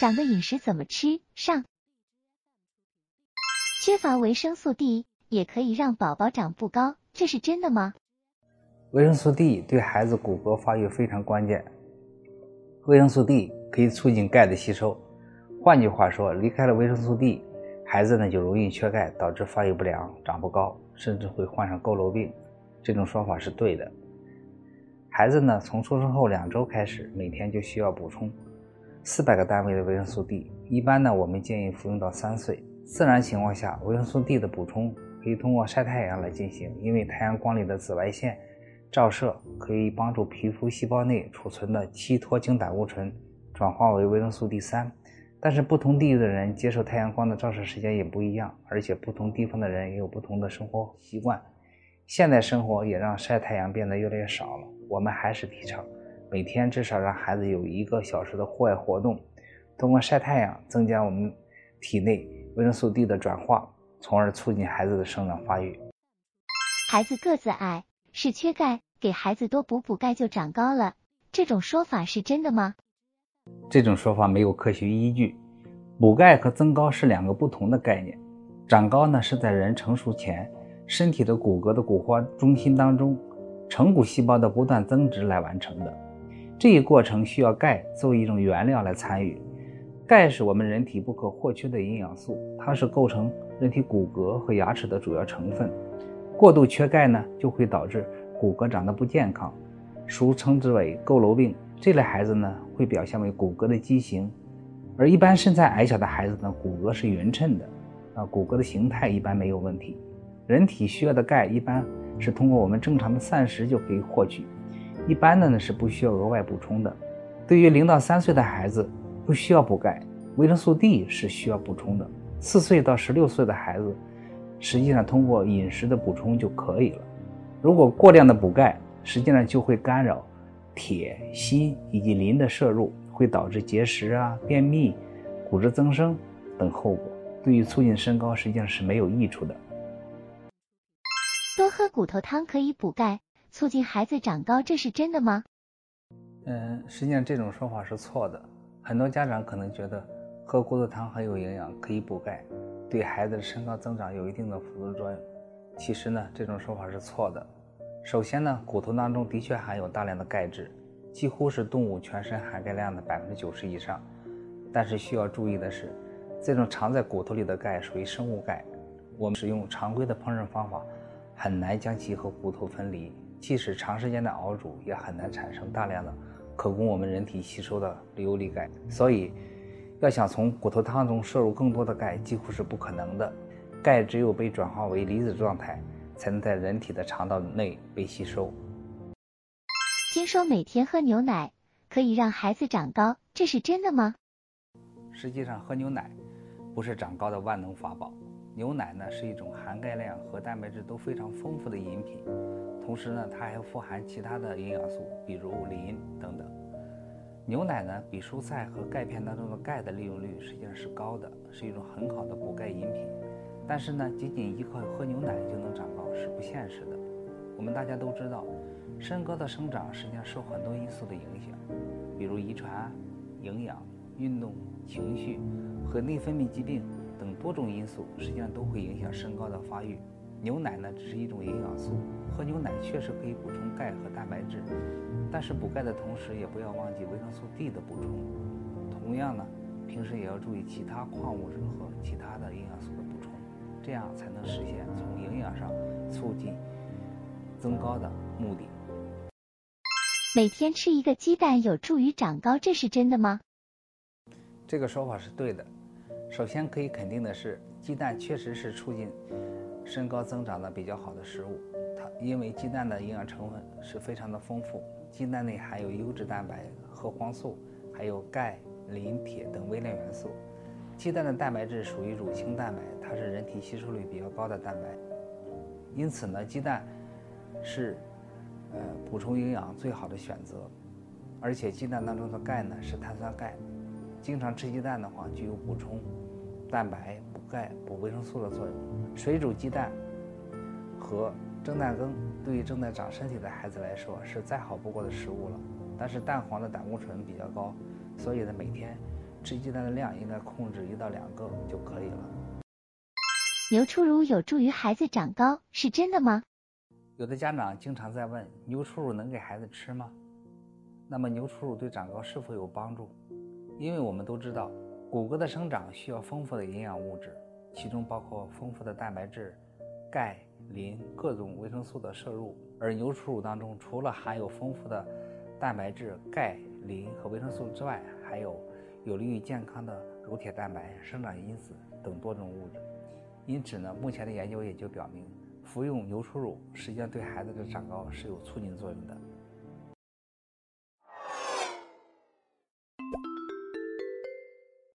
长个饮食怎么吃？上。缺乏维生素 D 也可以让宝宝长不高，这是真的吗？维生素 D 对孩子骨骼发育非常关键。维生素 D 可以促进钙的吸收，换句话说，离开了维生素 D，孩子呢就容易缺钙，导致发育不良、长不高，甚至会患上佝偻病。这种说法是对的。孩子呢，从出生后两周开始，每天就需要补充四百个单位的维生素 D。一般呢，我们建议服用到三岁。自然情况下，维生素 D 的补充可以通过晒太阳来进行，因为太阳光里的紫外线照射可以帮助皮肤细胞内储存的七脱氢胆固醇转化为维生素 D 三。但是不同地域的人接受太阳光的照射时间也不一样，而且不同地方的人也有不同的生活习惯。现代生活也让晒太阳变得越来越少了。我们还是提倡每天至少让孩子有一个小时的户外活动，通过晒太阳增加我们体内维生素 D 的转化，从而促进孩子的生长发育。孩子个子矮是缺钙，给孩子多补补钙就长高了，这种说法是真的吗？这种说法没有科学依据。补钙和增高是两个不同的概念。长高呢是在人成熟前，身体的骨骼的骨化中心当中。成骨细胞的不断增殖来完成的，这一过程需要钙作为一种原料来参与。钙是我们人体不可或缺的营养素，它是构成人体骨骼和牙齿的主要成分。过度缺钙呢，就会导致骨骼长得不健康，俗称之为佝偻病。这类孩子呢，会表现为骨骼的畸形。而一般身材矮小的孩子呢，骨骼是匀称的，啊，骨骼的形态一般没有问题。人体需要的钙一般。是通过我们正常的膳食就可以获取，一般的呢是不需要额外补充的。对于零到三岁的孩子，不需要补钙，维生素 D 是需要补充的。四岁到十六岁的孩子，实际上通过饮食的补充就可以了。如果过量的补钙，实际上就会干扰铁、锌以及磷的摄入，会导致结石啊、便秘、骨质增生等后果，对于促进身高实际上是没有益处的。多喝骨头汤可以补钙，促进孩子长高，这是真的吗？嗯，实际上这种说法是错的。很多家长可能觉得喝骨头汤很有营养，可以补钙，对孩子的身高增长有一定的辅助作用。其实呢，这种说法是错的。首先呢，骨头当中的确含有大量的钙质，几乎是动物全身含钙量的百分之九十以上。但是需要注意的是，这种藏在骨头里的钙属于生物钙，我们使用常规的烹饪方法。很难将其和骨头分离，即使长时间的熬煮，也很难产生大量的可供我们人体吸收的游离钙。所以，要想从骨头汤中摄入更多的钙，几乎是不可能的。钙只有被转化为离子状态，才能在人体的肠道内被吸收。听说每天喝牛奶可以让孩子长高，这是真的吗？实际上，喝牛奶不是长高的万能法宝。牛奶呢是一种含钙量和蛋白质都非常丰富的饮品，同时呢它还富含其他的营养素，比如磷等等。牛奶呢比蔬菜和钙片当中的钙的利用率实际上是高的，是一种很好的补钙饮品。但是呢，仅仅依靠喝牛奶就能长高是不现实的。我们大家都知道，身高的生长实际上受很多因素的影响，比如遗传、营养、运动、情绪和内分泌疾病。等多种因素实际上都会影响身高的发育。牛奶呢只是一种营养素，喝牛奶确实可以补充钙和蛋白质，但是补钙的同时也不要忘记维生素 D 的补充。同样呢，平时也要注意其他矿物质和其他的营养素的补充，这样才能实现从营养上促进增高的目的。每天吃一个鸡蛋有助于长高，这是真的吗？这个说法是对的。首先可以肯定的是，鸡蛋确实是促进身高增长的比较好的食物。它因为鸡蛋的营养成分是非常的丰富，鸡蛋内含有优质蛋白、核黄素，还有钙、磷、铁等微量元素。鸡蛋的蛋白质属于乳清蛋白，它是人体吸收率比较高的蛋白。因此呢，鸡蛋是呃补充营养最好的选择。而且鸡蛋当中的钙呢是碳酸钙，经常吃鸡蛋的话，具有补充。蛋白补钙、补维生素的作用。水煮鸡蛋和蒸蛋羹对于正在长身体的孩子来说是再好不过的食物了。但是蛋黄的胆固醇比较高，所以呢每天吃鸡蛋的量应该控制一到两个就可以了。牛初乳有助于孩子长高，是真的吗？有的家长经常在问：牛初乳能给孩子吃吗？那么牛初乳对长高是否有帮助？因为我们都知道，骨骼的生长需要丰富的营养物质，其中包括丰富的蛋白质、钙、磷各种维生素的摄入。而牛初乳当中，除了含有丰富的蛋白质、钙、磷和维生素之外，还有有利于健康的乳铁蛋白、生长因子等多种物质。因此呢，目前的研究也就表明，服用牛初乳实际上对孩子的长高是有促进作用的。